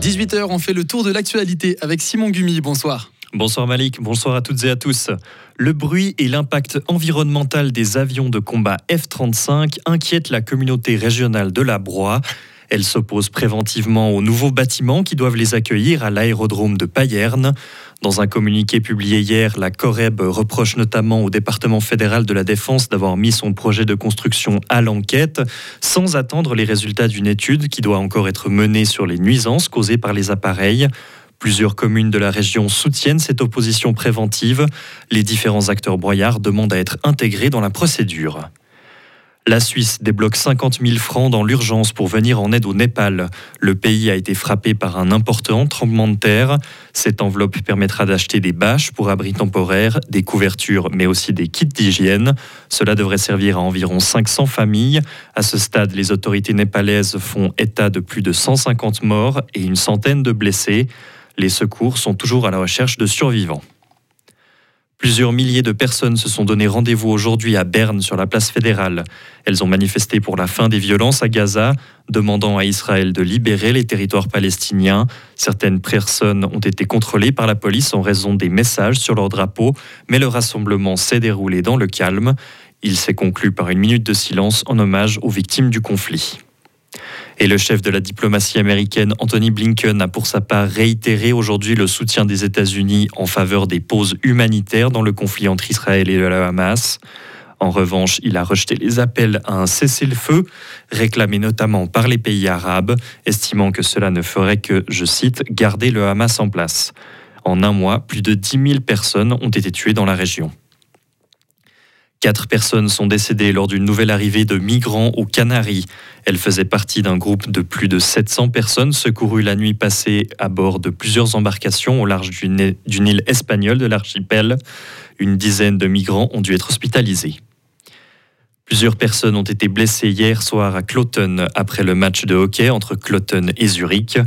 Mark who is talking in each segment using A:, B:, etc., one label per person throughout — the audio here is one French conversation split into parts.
A: 18h, on fait le tour de l'actualité avec Simon Gumi. Bonsoir.
B: Bonsoir Malik, bonsoir à toutes et à tous. Le bruit et l'impact environnemental des avions de combat F-35 inquiètent la communauté régionale de la Broye. Elle s'oppose préventivement aux nouveaux bâtiments qui doivent les accueillir à l'aérodrome de Payerne. Dans un communiqué publié hier, la Coreb reproche notamment au département fédéral de la Défense d'avoir mis son projet de construction à l'enquête sans attendre les résultats d'une étude qui doit encore être menée sur les nuisances causées par les appareils. Plusieurs communes de la région soutiennent cette opposition préventive. Les différents acteurs broyards demandent à être intégrés dans la procédure. La Suisse débloque 50 000 francs dans l'urgence pour venir en aide au Népal. Le pays a été frappé par un important tremblement de terre. Cette enveloppe permettra d'acheter des bâches pour abris temporaires, des couvertures, mais aussi des kits d'hygiène. Cela devrait servir à environ 500 familles. À ce stade, les autorités népalaises font état de plus de 150 morts et une centaine de blessés. Les secours sont toujours à la recherche de survivants. Plusieurs milliers de personnes se sont donné rendez-vous aujourd'hui à Berne sur la place fédérale. Elles ont manifesté pour la fin des violences à Gaza, demandant à Israël de libérer les territoires palestiniens. Certaines personnes ont été contrôlées par la police en raison des messages sur leur drapeau, mais le rassemblement s'est déroulé dans le calme. Il s'est conclu par une minute de silence en hommage aux victimes du conflit. Et le chef de la diplomatie américaine, Anthony Blinken, a pour sa part réitéré aujourd'hui le soutien des États-Unis en faveur des pauses humanitaires dans le conflit entre Israël et le Hamas. En revanche, il a rejeté les appels à un cessez-le-feu, réclamés notamment par les pays arabes, estimant que cela ne ferait que, je cite, garder le Hamas en place. En un mois, plus de 10 000 personnes ont été tuées dans la région. Quatre personnes sont décédées lors d'une nouvelle arrivée de migrants aux Canaries. Elles faisaient partie d'un groupe de plus de 700 personnes secourues la nuit passée à bord de plusieurs embarcations au large d'une île espagnole de l'archipel. Une dizaine de migrants ont dû être hospitalisés. Plusieurs personnes ont été blessées hier soir à Cloton après le match de hockey entre Cloton et Zurich.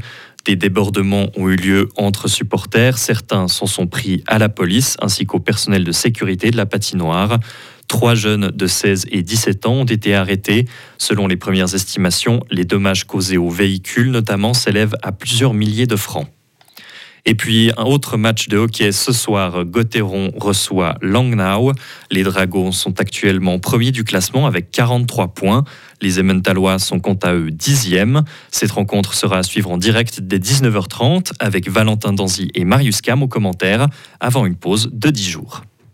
B: Des débordements ont eu lieu entre supporters. Certains s'en sont pris à la police ainsi qu'au personnel de sécurité de la patinoire. Trois jeunes de 16 et 17 ans ont été arrêtés. Selon les premières estimations, les dommages causés aux véhicules notamment s'élèvent à plusieurs milliers de francs. Et puis un autre match de hockey ce soir, Gotteron reçoit Langnau. Les Dragons sont actuellement premiers du classement avec 43 points. Les Emmentalois sont quant à eux dixièmes. Cette rencontre sera à suivre en direct dès 19h30 avec Valentin Danzy et Marius Cam aux commentaires avant une pause de 10 jours.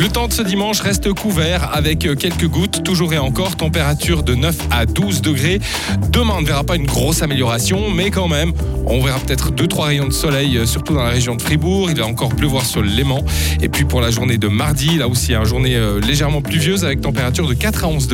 C: Le temps de ce dimanche reste couvert avec quelques gouttes, toujours et encore, température de 9 à 12 degrés. Demain, on ne verra pas une grosse amélioration, mais quand même, on verra peut-être 2-3 rayons de soleil, euh, surtout dans la région de Fribourg. Il va encore pleuvoir sur le Léman. Et puis pour la journée de mardi, là aussi, une journée euh, légèrement pluvieuse avec température de 4 à 11 degrés.